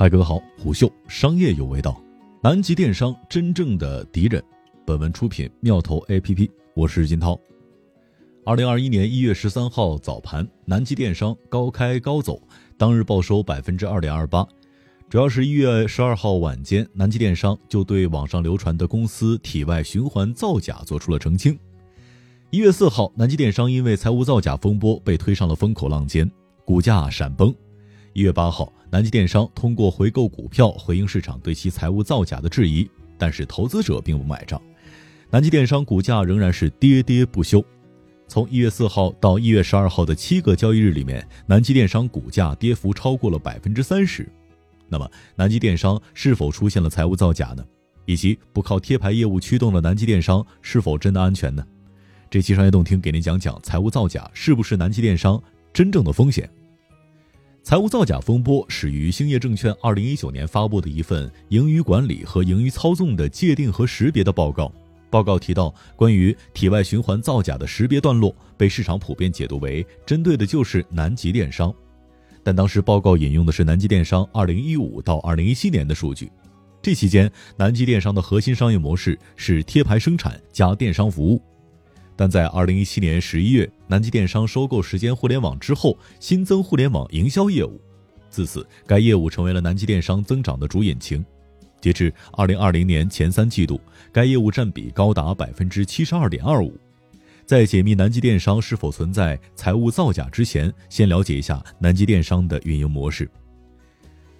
嗨，各位好，虎嗅商业有味道，南极电商真正的敌人。本文出品妙投 APP，我是金涛。二零二一年一月十三号早盘，南极电商高开高走，当日报收百分之二点二八。主要是一月十二号晚间，南极电商就对网上流传的公司体外循环造假做出了澄清。一月四号，南极电商因为财务造假风波被推上了风口浪尖，股价闪崩。一月八号，南极电商通过回购股票回应市场对其财务造假的质疑，但是投资者并不买账，南极电商股价仍然是跌跌不休。从一月四号到一月十二号的七个交易日里面，南极电商股价跌幅超过了百分之三十。那么，南极电商是否出现了财务造假呢？以及不靠贴牌业务驱动的南极电商是否真的安全呢？这期商业洞听给您讲讲财务造假是不是南极电商真正的风险。财务造假风波始于兴业证券二零一九年发布的一份盈余管理和盈余操纵的界定和识别的报告。报告提到，关于体外循环造假的识别段落被市场普遍解读为针对的就是南极电商。但当时报告引用的是南极电商二零一五到二零一七年的数据，这期间南极电商的核心商业模式是贴牌生产加电商服务。但在二零一七年十一月，南极电商收购时间互联网之后，新增互联网营销业务，自此该业务成为了南极电商增长的主引擎。截至二零二零年前三季度，该业务占比高达百分之七十二点二五。在解密南极电商是否存在财务造假之前，先了解一下南极电商的运营模式。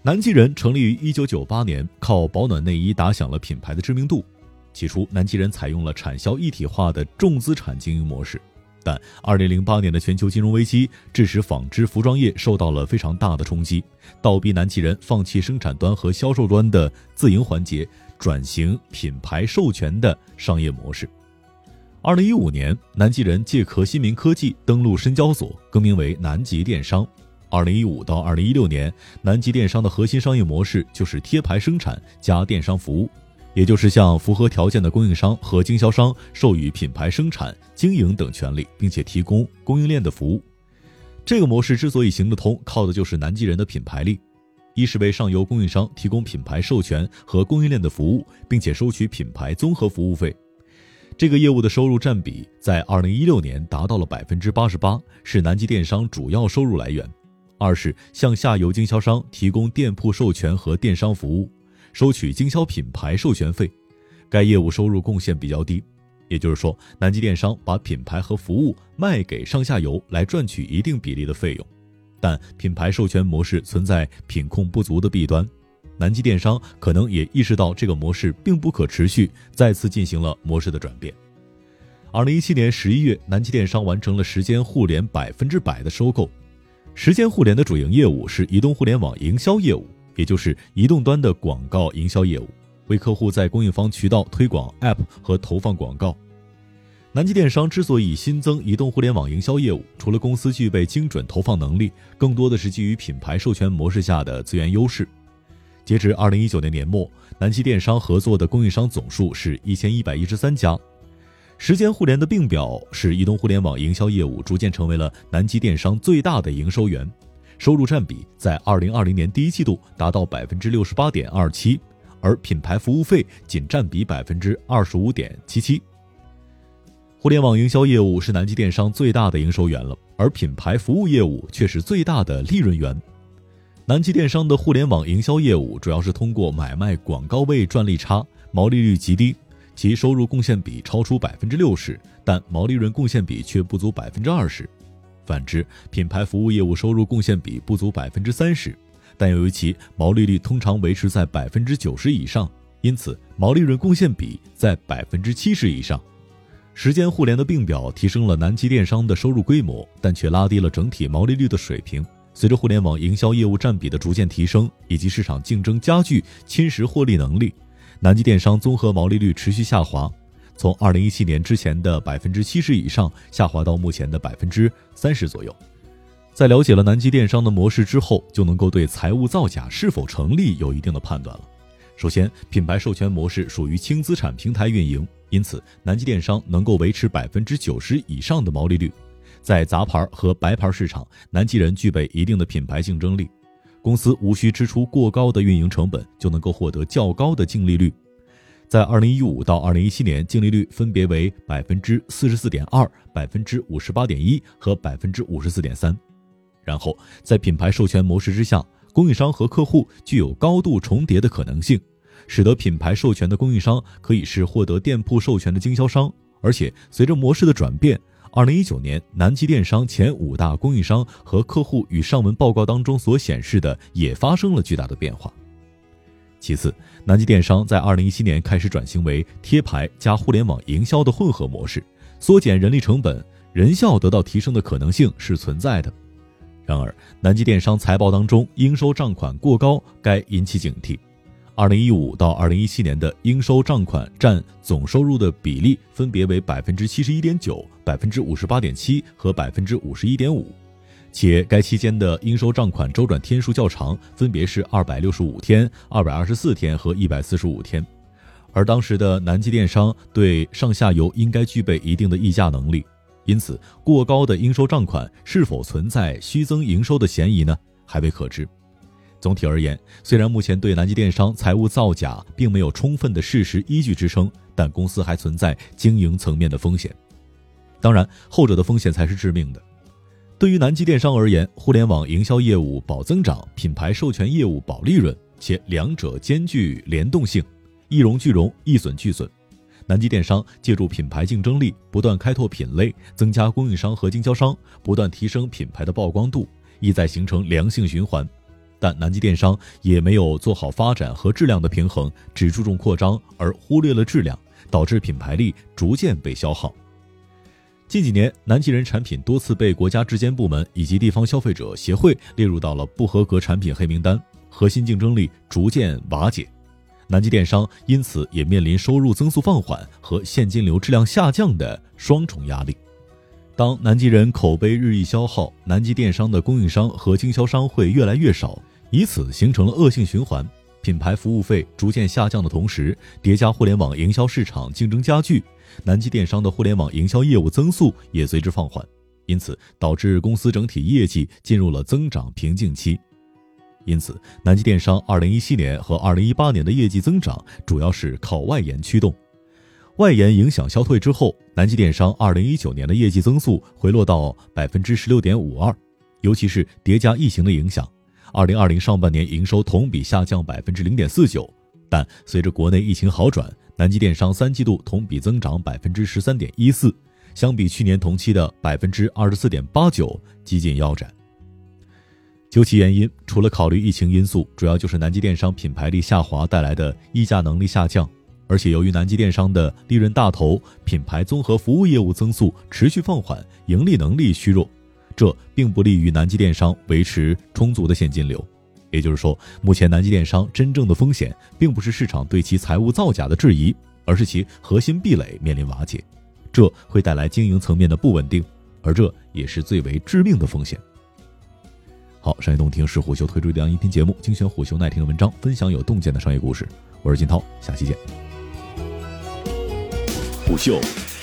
南极人成立于一九九八年，靠保暖内衣打响了品牌的知名度。起初，南极人采用了产销一体化的重资产经营模式，但2008年的全球金融危机致使纺织服装业受到了非常大的冲击，倒逼南极人放弃生产端和销售端的自营环节，转型品牌授权的商业模式。2015年，南极人借壳新民科技登陆深交所，更名为南极电商。2015到2016年，南极电商的核心商业模式就是贴牌生产加电商服务。也就是向符合条件的供应商和经销商授予品牌生产、经营等权利，并且提供供应链的服务。这个模式之所以行得通，靠的就是南极人的品牌力。一是为上游供应商提供品牌授权和供应链的服务，并且收取品牌综合服务费。这个业务的收入占比在二零一六年达到了百分之八十八，是南极电商主要收入来源。二是向下游经销商提供店铺授权和电商服务。收取经销品牌授权费，该业务收入贡献比较低，也就是说，南极电商把品牌和服务卖给上下游来赚取一定比例的费用，但品牌授权模式存在品控不足的弊端，南极电商可能也意识到这个模式并不可持续，再次进行了模式的转变。二零一七年十一月，南极电商完成了时间互联百分之百的收购，时间互联的主营业务是移动互联网营销业务。也就是移动端的广告营销业务，为客户在供应方渠道推广 App 和投放广告。南极电商之所以新增移动互联网营销业务，除了公司具备精准投放能力，更多的是基于品牌授权模式下的资源优势。截至二零一九年年末，南极电商合作的供应商总数是一千一百一十三家。时间互联的并表使移动互联网营销业务逐渐成为了南极电商最大的营收源。收入占比在二零二零年第一季度达到百分之六十八点二七，而品牌服务费仅占比百分之二十五点七七。互联网营销业务是南极电商最大的营收源了，而品牌服务业务却是最大的利润源。南极电商的互联网营销业务主要是通过买卖广告位赚利差，毛利率极低，其收入贡献比超出百分之六十，但毛利润贡献比却不足百分之二十。反之，品牌服务业务收入贡献比不足百分之三十，但由于其毛利率通常维持在百分之九十以上，因此毛利润贡献比在百分之七十以上。时间互联的并表提升了南极电商的收入规模，但却拉低了整体毛利率的水平。随着互联网营销业务占比的逐渐提升，以及市场竞争加剧侵蚀获利能力，南极电商综合毛利率持续下滑。从二零一七年之前的百分之七十以上下滑到目前的百分之三十左右。在了解了南极电商的模式之后，就能够对财务造假是否成立有一定的判断了。首先，品牌授权模式属于轻资产平台运营，因此南极电商能够维持百分之九十以上的毛利率。在杂牌和白牌市场，南极人具备一定的品牌竞争力。公司无需支出过高的运营成本，就能够获得较高的净利率。在二零一五到二零一七年，净利率分别为百分之四十四点二、百分之五十八点一和百分之五十四点三。然后，在品牌授权模式之下，供应商和客户具有高度重叠的可能性，使得品牌授权的供应商可以是获得店铺授权的经销商。而且，随着模式的转变，二零一九年南极电商前五大供应商和客户与上文报告当中所显示的也发生了巨大的变化。其次，南极电商在二零一七年开始转型为贴牌加互联网营销的混合模式，缩减人力成本，人效得到提升的可能性是存在的。然而，南极电商财报当中应收账款过高，该引起警惕。二零一五到二零一七年的应收账款占总收入的比例分别为百分之七十一点九、百分之五十八点七和百分之五十一点五。且该期间的应收账款周转天数较长，分别是二百六十五天、二百二十四天和一百四十五天。而当时的南极电商对上下游应该具备一定的议价能力，因此过高的应收账款是否存在虚增营收的嫌疑呢？还未可知。总体而言，虽然目前对南极电商财务造假并没有充分的事实依据支撑，但公司还存在经营层面的风险。当然，后者的风险才是致命的。对于南极电商而言，互联网营销业务保增长，品牌授权业务保利润，且两者兼具联动性，一荣俱荣，一损俱损。南极电商借助品牌竞争力，不断开拓品类，增加供应商和经销商，不断提升品牌的曝光度，意在形成良性循环。但南极电商也没有做好发展和质量的平衡，只注重扩张而忽略了质量，导致品牌力逐渐被消耗。近几年，南极人产品多次被国家质监部门以及地方消费者协会列入到了不合格产品黑名单，核心竞争力逐渐瓦解。南极电商因此也面临收入增速放缓和现金流质量下降的双重压力。当南极人口碑日益消耗，南极电商的供应商和经销商会越来越少，以此形成了恶性循环。品牌服务费逐渐下降的同时，叠加互联网营销市场竞争加剧，南极电商的互联网营销业务增速也随之放缓，因此导致公司整体业绩进入了增长瓶颈期。因此，南极电商2017年和2018年的业绩增长主要是靠外延驱动。外延影响消退之后，南极电商2019年的业绩增速回落到百分之十六点五二，尤其是叠加疫情的影响。二零二零上半年营收同比下降百分之零点四九，但随着国内疫情好转，南极电商三季度同比增长百分之十三点一四，相比去年同期的百分之二十四点八九，几近腰斩。究其原因，除了考虑疫情因素，主要就是南极电商品牌力下滑带来的溢价能力下降，而且由于南极电商的利润大头品牌综合服务业务增速持续放缓，盈利能力虚弱。这并不利于南极电商维持充足的现金流，也就是说，目前南极电商真正的风险，并不是市场对其财务造假的质疑，而是其核心壁垒面临瓦解，这会带来经营层面的不稳定，而这也是最为致命的风险。好，商业洞听是虎嗅推出的音频节目，精选虎嗅耐听的文章，分享有洞见的商业故事。我是金涛，下期见。虎嗅。